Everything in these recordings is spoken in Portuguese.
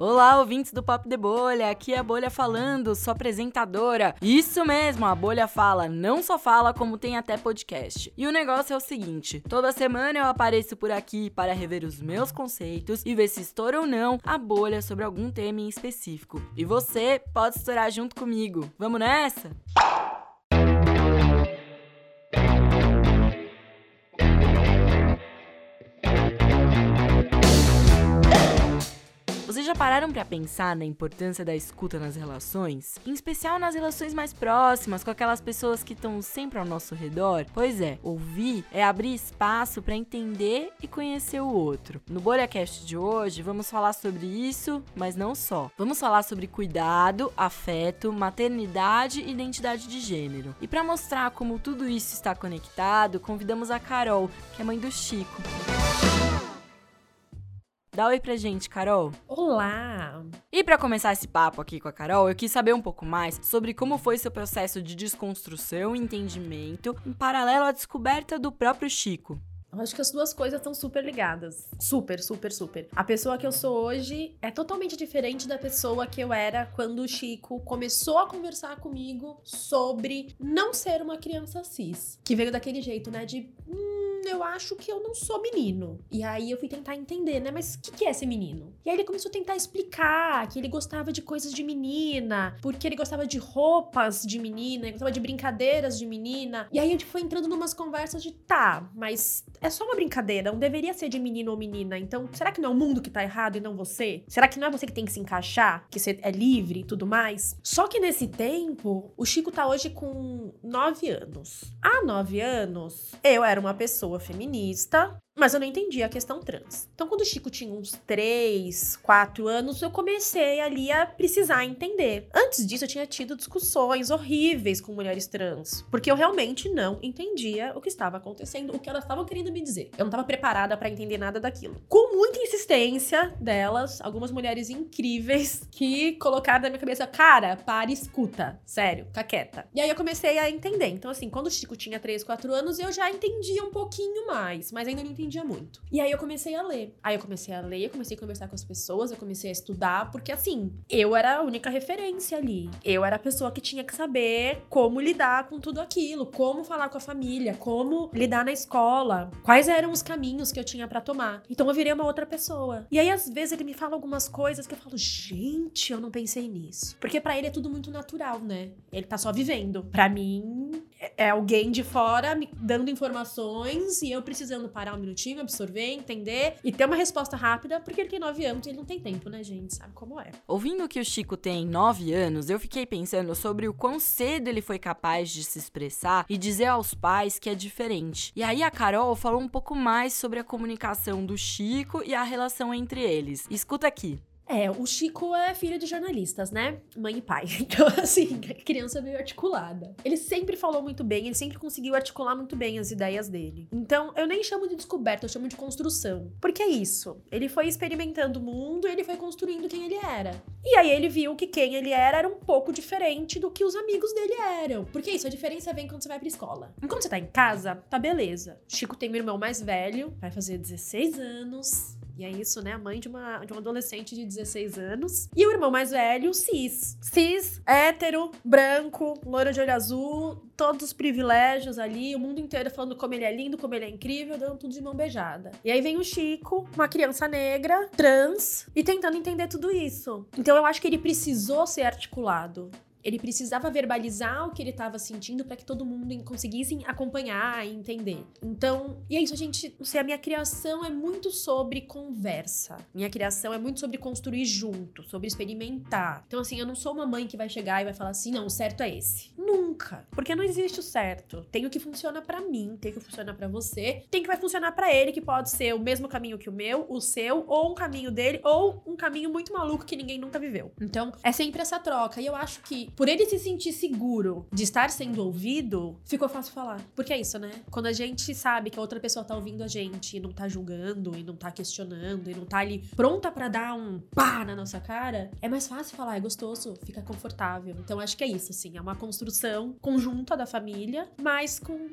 Olá, ouvintes do Pop de Bolha, aqui é a Bolha falando, sua apresentadora. Isso mesmo, a Bolha fala, não só fala, como tem até podcast. E o negócio é o seguinte: toda semana eu apareço por aqui para rever os meus conceitos e ver se estoura ou não a bolha sobre algum tema em específico. E você pode estourar junto comigo. Vamos nessa? Vocês já pararam para pensar na importância da escuta nas relações? Em especial nas relações mais próximas, com aquelas pessoas que estão sempre ao nosso redor? Pois é, ouvir é abrir espaço para entender e conhecer o outro. No BolhaCast de hoje, vamos falar sobre isso, mas não só. Vamos falar sobre cuidado, afeto, maternidade e identidade de gênero. E para mostrar como tudo isso está conectado, convidamos a Carol, que é mãe do Chico. Dá oi pra gente, Carol. Olá! E para começar esse papo aqui com a Carol, eu quis saber um pouco mais sobre como foi seu processo de desconstrução e entendimento em paralelo à descoberta do próprio Chico. Eu acho que as duas coisas estão super ligadas. Super, super, super. A pessoa que eu sou hoje é totalmente diferente da pessoa que eu era quando o Chico começou a conversar comigo sobre não ser uma criança cis. Que veio daquele jeito, né? De. Hum, eu acho que eu não sou menino. E aí eu fui tentar entender, né? Mas o que, que é ser menino? E aí ele começou a tentar explicar que ele gostava de coisas de menina, porque ele gostava de roupas de menina, ele gostava de brincadeiras de menina. E aí a gente foi entrando numas conversas de tá, mas é só uma brincadeira, não deveria ser de menino ou menina. Então, será que não é o mundo que tá errado e não você? Será que não é você que tem que se encaixar, que você é livre e tudo mais? Só que nesse tempo, o Chico tá hoje com nove anos. Há nove anos, eu era uma pessoa feminista, mas eu não entendia a questão trans. Então, quando o Chico tinha uns 3, 4 anos, eu comecei ali a precisar entender. Antes disso, eu tinha tido discussões horríveis com mulheres trans, porque eu realmente não entendia o que estava acontecendo, o que elas estavam querendo me dizer. Eu não estava preparada para entender nada daquilo. Com muita insistência delas, algumas mulheres incríveis que colocaram na minha cabeça, cara, para escuta. Sério, fica quieta. E aí eu comecei a entender. Então, assim, quando o Chico tinha 3, 4 anos, eu já entendia um pouquinho mais, mas ainda não entendia entendia muito. E aí eu comecei a ler. Aí eu comecei a ler, eu comecei a conversar com as pessoas, eu comecei a estudar, porque assim, eu era a única referência ali. Eu era a pessoa que tinha que saber como lidar com tudo aquilo, como falar com a família, como lidar na escola, quais eram os caminhos que eu tinha para tomar. Então eu virei uma outra pessoa. E aí às vezes ele me fala algumas coisas que eu falo, gente, eu não pensei nisso. Porque para ele é tudo muito natural, né? Ele tá só vivendo. Para mim, é, alguém de fora me dando informações e eu precisando parar um minutinho, absorver, entender e ter uma resposta rápida, porque ele tem nove anos e ele não tem tempo, né, gente? Sabe como é. Ouvindo que o Chico tem nove anos, eu fiquei pensando sobre o quão cedo ele foi capaz de se expressar e dizer aos pais que é diferente. E aí a Carol falou um pouco mais sobre a comunicação do Chico e a relação entre eles. Escuta aqui. É, o Chico é filho de jornalistas, né? Mãe e pai. Então, assim, criança meio articulada. Ele sempre falou muito bem, ele sempre conseguiu articular muito bem as ideias dele. Então, eu nem chamo de descoberta, eu chamo de construção. Porque é isso. Ele foi experimentando o mundo e ele foi construindo quem ele era. E aí ele viu que quem ele era era um pouco diferente do que os amigos dele eram. Porque isso, a diferença vem quando você vai pra escola. Enquanto você tá em casa, tá beleza. Chico tem um irmão mais velho, vai fazer 16 anos e é isso, né? A mãe de uma, de uma adolescente de 16 anos. E o irmão mais velho, cis. Cis, hétero, branco, loiro de olho azul, todos os privilégios ali, o mundo inteiro falando como ele é lindo, como ele é incrível, dando tudo de mão beijada. E aí vem o Chico, uma criança negra, trans, e tentando entender tudo isso. Então eu acho que ele precisou ser articulado. Ele precisava verbalizar o que ele estava sentindo para que todo mundo conseguisse acompanhar e entender. Então, e é isso, a gente, não sei, a minha criação é muito sobre conversa. Minha criação é muito sobre construir junto, sobre experimentar. Então, assim, eu não sou uma mãe que vai chegar e vai falar assim, não, o certo é esse. Nunca. Porque não existe o certo. Tem o que funciona para mim, tem o que funciona para você, tem o que vai funcionar para ele, que pode ser o mesmo caminho que o meu, o seu, ou um caminho dele, ou um caminho muito maluco que ninguém nunca viveu. Então, é sempre essa troca. E eu acho que por ele se sentir seguro de estar sendo ouvido, ficou fácil falar. Porque é isso, né? Quando a gente sabe que a outra pessoa tá ouvindo a gente e não tá julgando, e não tá questionando, e não tá ali pronta para dar um pá na nossa cara, é mais fácil falar, é gostoso, fica confortável. Então acho que é isso, assim, é uma construção conjunta da família, mas com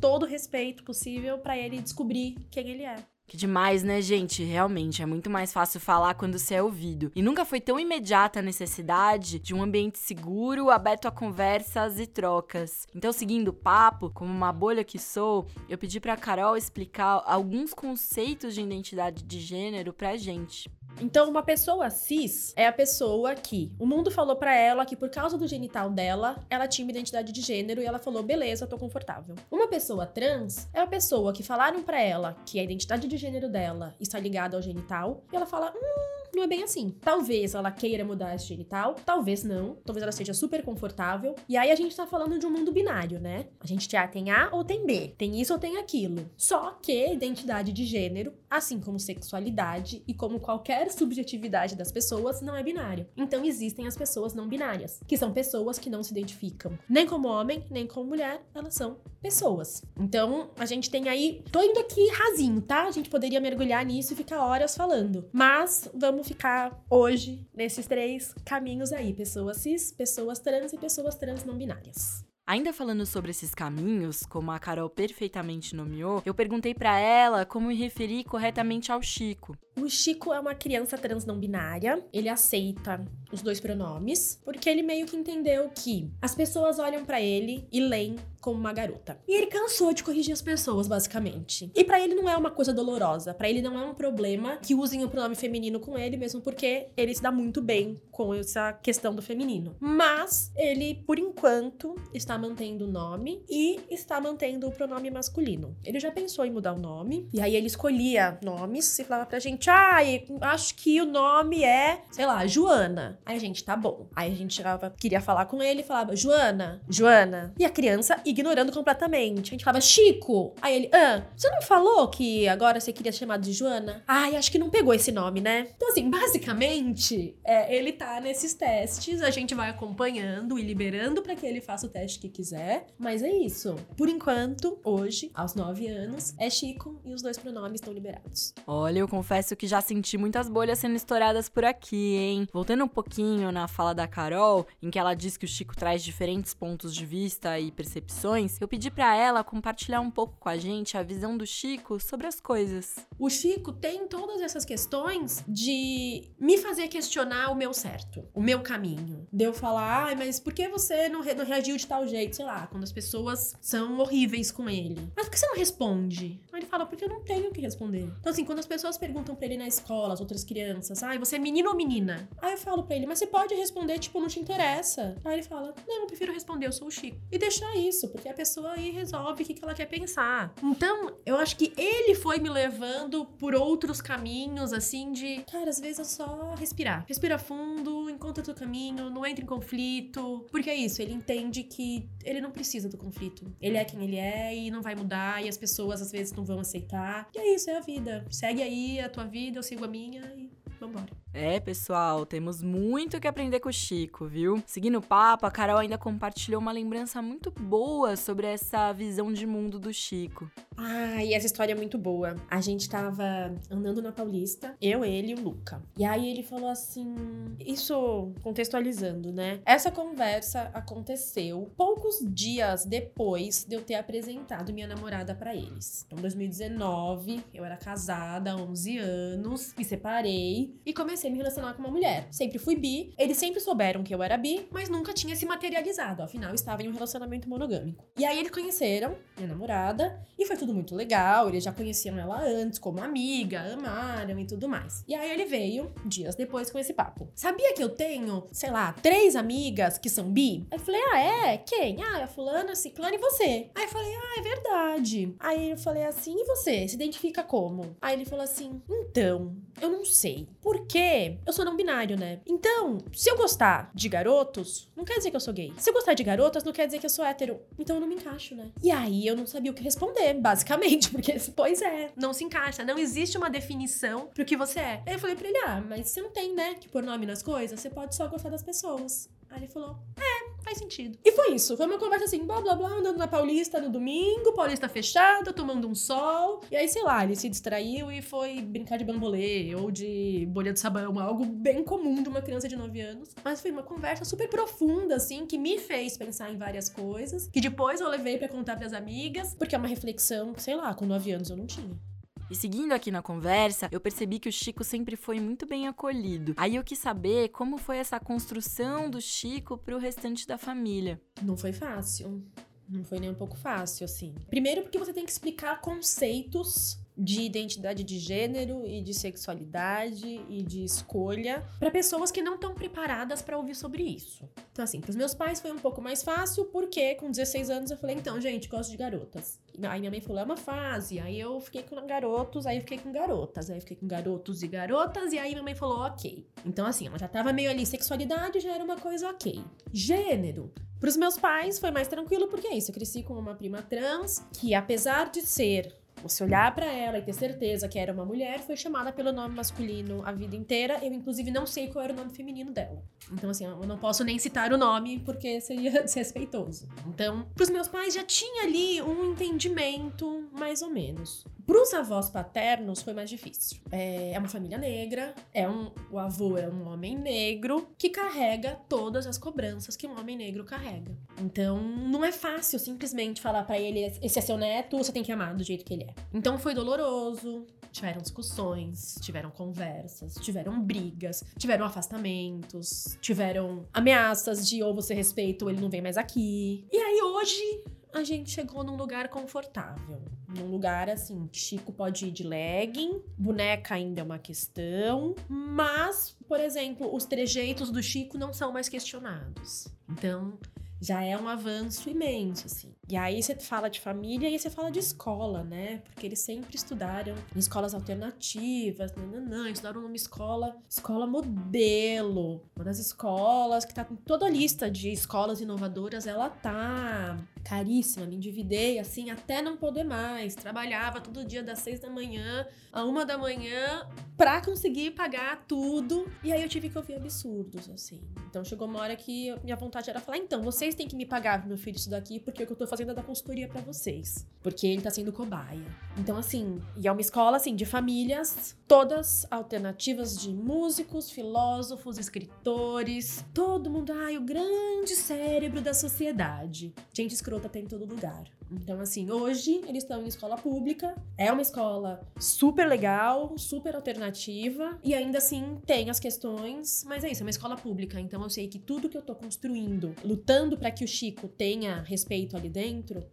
todo o respeito possível para ele descobrir quem ele é. Que demais, né, gente? Realmente é muito mais fácil falar quando você é ouvido. E nunca foi tão imediata a necessidade de um ambiente seguro, aberto a conversas e trocas. Então, seguindo o papo, como uma bolha que sou, eu pedi para Carol explicar alguns conceitos de identidade de gênero pra gente. Então, uma pessoa cis é a pessoa que o mundo falou para ela que por causa do genital dela, ela tinha uma identidade de gênero e ela falou: "Beleza, tô confortável". Uma pessoa trans é a pessoa que falaram para ela que a identidade de gênero dela está ligada ao genital e ela fala: "Hum, não é bem assim. Talvez ela queira mudar esse genital, talvez não. Talvez ela seja super confortável. E aí a gente tá falando de um mundo binário, né? A gente já tem A ou tem B, tem isso ou tem aquilo. Só que identidade de gênero, assim como sexualidade e como qualquer subjetividade das pessoas, não é binário. Então existem as pessoas não binárias, que são pessoas que não se identificam nem como homem, nem como mulher, elas são pessoas. Então a gente tem aí. Tô indo aqui rasinho, tá? A gente poderia mergulhar nisso e ficar horas falando. Mas vamos ficar hoje nesses três caminhos aí: pessoas cis, pessoas trans e pessoas trans não binárias. Ainda falando sobre esses caminhos, como a Carol perfeitamente nomeou, eu perguntei para ela como me referir corretamente ao Chico. O Chico é uma criança trans não binária. Ele aceita os dois pronomes, porque ele meio que entendeu que as pessoas olham para ele e leem como uma garota. E ele cansou de corrigir as pessoas, basicamente. E para ele não é uma coisa dolorosa, para ele não é um problema que usem o pronome feminino com ele, mesmo porque ele se dá muito bem com essa questão do feminino. Mas ele, por enquanto, está mantendo o nome e está mantendo o pronome masculino. Ele já pensou em mudar o nome, e aí ele escolhia nomes e falava pra gente: "Ah, acho que o nome é, sei lá, Joana". Aí a gente, tá bom. Aí a gente queria falar com ele e falava: "Joana, Joana". E a criança ignorando completamente. A gente falava, Chico. Aí ele, ah, você não falou que agora você queria ser chamado de Joana? Ai, acho que não pegou esse nome, né? Então, assim, basicamente, é, ele tá nesses testes, a gente vai acompanhando e liberando para que ele faça o teste que quiser. Mas é isso. Por enquanto, hoje, aos nove anos, é Chico e os dois pronomes estão liberados. Olha, eu confesso que já senti muitas bolhas sendo estouradas por aqui, hein? Voltando um pouquinho na fala da Carol, em que ela diz que o Chico traz diferentes pontos de vista e percepções eu pedi para ela compartilhar um pouco com a gente a visão do Chico sobre as coisas. O Chico tem todas essas questões de me fazer questionar o meu certo, o meu caminho. De eu falar, ah, mas por que você não, re não reagiu de tal jeito? Sei lá, quando as pessoas são horríveis com ele. Mas por que você não responde? Aí ele fala, porque eu não tenho o que responder. Então, assim, quando as pessoas perguntam pra ele na escola, as outras crianças, ah, você é menino ou menina? Aí eu falo pra ele, mas você pode responder, tipo, não te interessa. Aí ele fala, não, eu prefiro responder, eu sou o Chico. E deixar isso, porque a pessoa aí resolve o que, ela quer pensar. Então, eu acho que ele foi me levando por outros caminhos, assim, de, cara, às vezes é só respirar. Respira fundo, encontra teu caminho, não entra em conflito. Porque é isso, ele entende que ele não precisa do conflito. Ele é quem ele é e não vai mudar, e as pessoas às vezes não vão aceitar. E é isso, é a vida. Segue aí a tua vida, eu sigo a minha e vambora. É, pessoal, temos muito que aprender com o Chico, viu? Seguindo o papo, a Carol ainda compartilhou uma lembrança muito boa sobre essa visão de mundo do Chico. Ah, e essa história é muito boa. A gente tava andando na Paulista, eu, ele e o Luca. E aí ele falou assim: Isso contextualizando, né? Essa conversa aconteceu poucos dias depois de eu ter apresentado minha namorada para eles. Então, 2019, eu era casada há 11 anos, me separei e comecei comecei a me relacionar com uma mulher. Sempre fui bi, eles sempre souberam que eu era bi, mas nunca tinha se materializado, afinal estava em um relacionamento monogâmico. E aí eles conheceram minha namorada e foi tudo muito legal, eles já conheciam ela antes como amiga, amaram e tudo mais. E aí ele veio dias depois com esse papo. Sabia que eu tenho, sei lá, três amigas que são bi? Aí eu falei: "Ah, é? Quem? Ah, a fulana, ciclana e você". Aí eu falei: "Ah, é verdade". Aí eu falei assim: "E você? Se identifica como?". Aí ele falou assim: "Então, eu não sei. Por quê? Eu sou não binário, né? Então, se eu gostar de garotos, não quer dizer que eu sou gay. Se eu gostar de garotas, não quer dizer que eu sou hétero. Então eu não me encaixo, né? E aí eu não sabia o que responder, basicamente, porque, pois é, não se encaixa. Não existe uma definição pro que você é. Aí eu falei pra ele, ah, mas você não tem, né, que pôr nome nas coisas? Você pode só gostar das pessoas. Aí ele falou: É, faz sentido. E foi isso. Foi uma conversa assim, blá blá blá, andando na Paulista no domingo, Paulista fechada, tomando um sol. E aí, sei lá, ele se distraiu e foi brincar de bambolê ou de bolha de sabão, algo bem comum de uma criança de 9 anos. Mas foi uma conversa super profunda, assim, que me fez pensar em várias coisas, que depois eu levei para contar pras amigas, porque é uma reflexão, sei lá, com 9 anos eu não tinha. E seguindo aqui na conversa, eu percebi que o Chico sempre foi muito bem acolhido. Aí eu quis saber como foi essa construção do Chico pro restante da família. Não foi fácil. Não foi nem um pouco fácil, assim. Primeiro, porque você tem que explicar conceitos de identidade de gênero e de sexualidade e de escolha para pessoas que não estão preparadas para ouvir sobre isso. Então, assim, para os meus pais foi um pouco mais fácil, porque com 16 anos eu falei, então, gente, gosto de garotas. Aí minha mãe falou, é uma fase. Aí eu fiquei com garotos, aí eu fiquei com garotas, aí eu fiquei com garotos e garotas, e aí minha mãe falou, ok. Então, assim, ela já tava meio ali, sexualidade já era uma coisa ok. Gênero. Para os meus pais foi mais tranquilo, porque é isso, eu cresci com uma prima trans que, apesar de ser você olhar para ela e ter certeza que era uma mulher, foi chamada pelo nome masculino a vida inteira. Eu, inclusive, não sei qual era o nome feminino dela. Então, assim, eu não posso nem citar o nome porque seria desrespeitoso. Então, pros meus pais já tinha ali um entendimento, mais ou menos. Pros avós paternos foi mais difícil. É, é uma família negra, é um, o avô é um homem negro que carrega todas as cobranças que um homem negro carrega. Então, não é fácil simplesmente falar para ele: esse é seu neto, você tem que amar do jeito que ele é. Então, foi doloroso. Tiveram discussões, tiveram conversas, tiveram brigas, tiveram afastamentos, tiveram ameaças de ou você respeita ou ele não vem mais aqui. E aí, hoje, a gente chegou num lugar confortável. Num lugar assim, Chico pode ir de legging, boneca ainda é uma questão, mas, por exemplo, os trejeitos do Chico não são mais questionados. Então, já é um avanço imenso, assim. E aí você fala de família e você fala de escola, né? Porque eles sempre estudaram em escolas alternativas, nananã, estudaram numa escola, escola modelo. Uma das escolas que tá em toda a lista de escolas inovadoras, ela tá caríssima, me endividei assim até não poder mais. Trabalhava todo dia das seis da manhã a uma da manhã pra conseguir pagar tudo. E aí eu tive que ouvir absurdos, assim. Então chegou uma hora que minha vontade era falar: então, vocês têm que me pagar meu filho isso daqui, porque o que eu tô fazendo dar consultoria para vocês. Porque ele tá sendo cobaia. Então, assim, e é uma escola, assim, de famílias, todas alternativas de músicos, filósofos, escritores, todo mundo, ai, o grande cérebro da sociedade. Gente escrota tem em todo lugar. Então, assim, hoje eles estão em escola pública, é uma escola super legal, super alternativa, e ainda assim tem as questões, mas é isso, é uma escola pública, então eu sei que tudo que eu tô construindo, lutando para que o Chico tenha respeito ali dentro,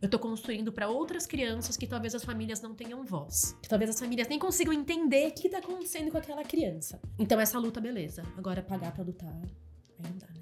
eu tô construindo para outras crianças que talvez as famílias não tenham voz, que talvez as famílias nem consigam entender o que tá acontecendo com aquela criança. Então, essa luta, beleza. Agora, pagar pra lutar, aí não dá, né?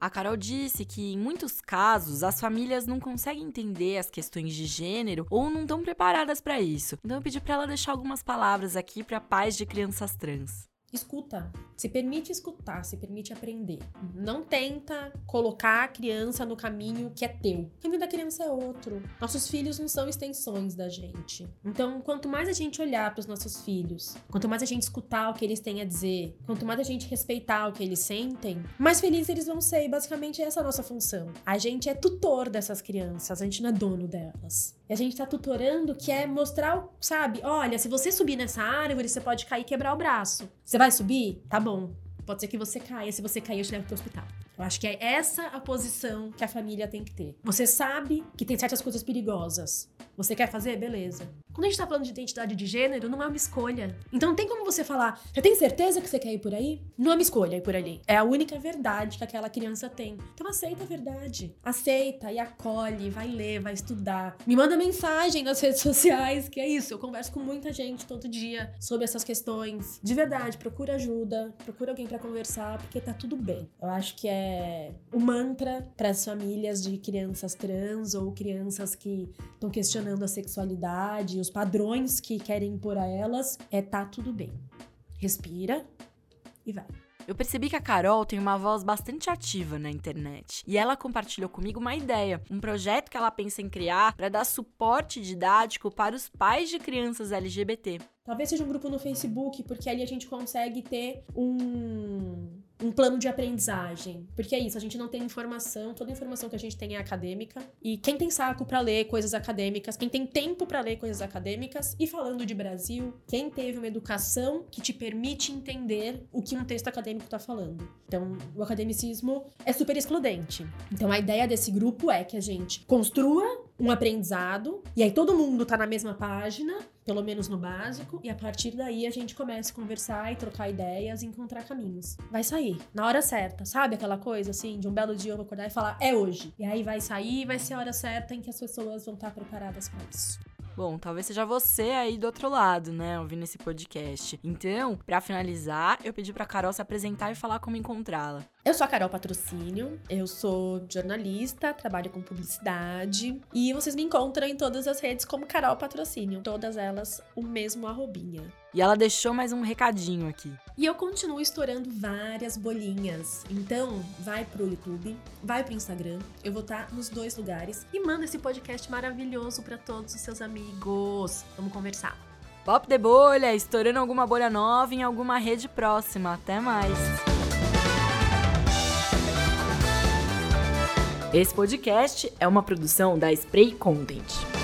A Carol disse que, em muitos casos, as famílias não conseguem entender as questões de gênero ou não estão preparadas para isso. Então eu pedi para ela deixar algumas palavras aqui para pais de crianças trans. Escuta. Se permite escutar, se permite aprender. Não tenta colocar a criança no caminho que é teu. O caminho da criança é outro. Nossos filhos não são extensões da gente. Então, quanto mais a gente olhar para os nossos filhos, quanto mais a gente escutar o que eles têm a dizer, quanto mais a gente respeitar o que eles sentem, mais felizes eles vão ser. E basicamente essa é a nossa função. A gente é tutor dessas crianças, a gente não é dono delas. E a gente tá tutorando que é mostrar, sabe? Olha, se você subir nessa árvore, você pode cair e quebrar o braço. Você vai subir? Tá bom. Pode ser que você caia. Se você cair, eu te levo pro hospital. Eu acho que é essa a posição que a família tem que ter. Você sabe que tem certas coisas perigosas. Você quer fazer? Beleza. Quando a gente tá falando de identidade de gênero, não é uma escolha. Então não tem como você falar, você tem certeza que você quer ir por aí? Não é uma escolha ir por ali. É a única verdade que aquela criança tem. Então aceita a verdade. Aceita e acolhe, vai ler, vai estudar. Me manda mensagem nas redes sociais, que é isso. Eu converso com muita gente todo dia sobre essas questões. De verdade, procura ajuda, procura alguém para conversar, porque tá tudo bem. Eu acho que é o mantra para as famílias de crianças trans ou crianças que estão questionando a sexualidade os padrões que querem impor a elas, é tá tudo bem. Respira e vai. Eu percebi que a Carol tem uma voz bastante ativa na internet e ela compartilhou comigo uma ideia, um projeto que ela pensa em criar para dar suporte didático para os pais de crianças LGBT. Talvez seja um grupo no Facebook, porque ali a gente consegue ter um um plano de aprendizagem. Porque é isso, a gente não tem informação, toda informação que a gente tem é acadêmica. E quem tem saco para ler coisas acadêmicas, quem tem tempo para ler coisas acadêmicas, e falando de Brasil, quem teve uma educação que te permite entender o que um texto acadêmico tá falando. Então, o academicismo é super excludente. Então, a ideia desse grupo é que a gente construa um aprendizado, e aí todo mundo tá na mesma página, pelo menos no básico, e a partir daí a gente começa a conversar e trocar ideias e encontrar caminhos. Vai sair, na hora certa, sabe aquela coisa assim, de um belo dia eu vou acordar e falar, é hoje. E aí vai sair, vai ser a hora certa em que as pessoas vão estar preparadas para isso. Bom, talvez seja você aí do outro lado, né, ouvindo esse podcast. Então, para finalizar, eu pedi para Carol se apresentar e falar como encontrá-la. Eu sou a Carol Patrocínio, eu sou jornalista, trabalho com publicidade e vocês me encontram em todas as redes como Carol Patrocínio, todas elas o mesmo arrobinha. E ela deixou mais um recadinho aqui. E eu continuo estourando várias bolinhas. Então, vai pro YouTube, vai pro Instagram. Eu vou estar nos dois lugares e manda esse podcast maravilhoso para todos os seus amigos. Vamos conversar. Pop de bolha, estourando alguma bolha nova em alguma rede próxima. Até mais. Esse podcast é uma produção da Spray Content.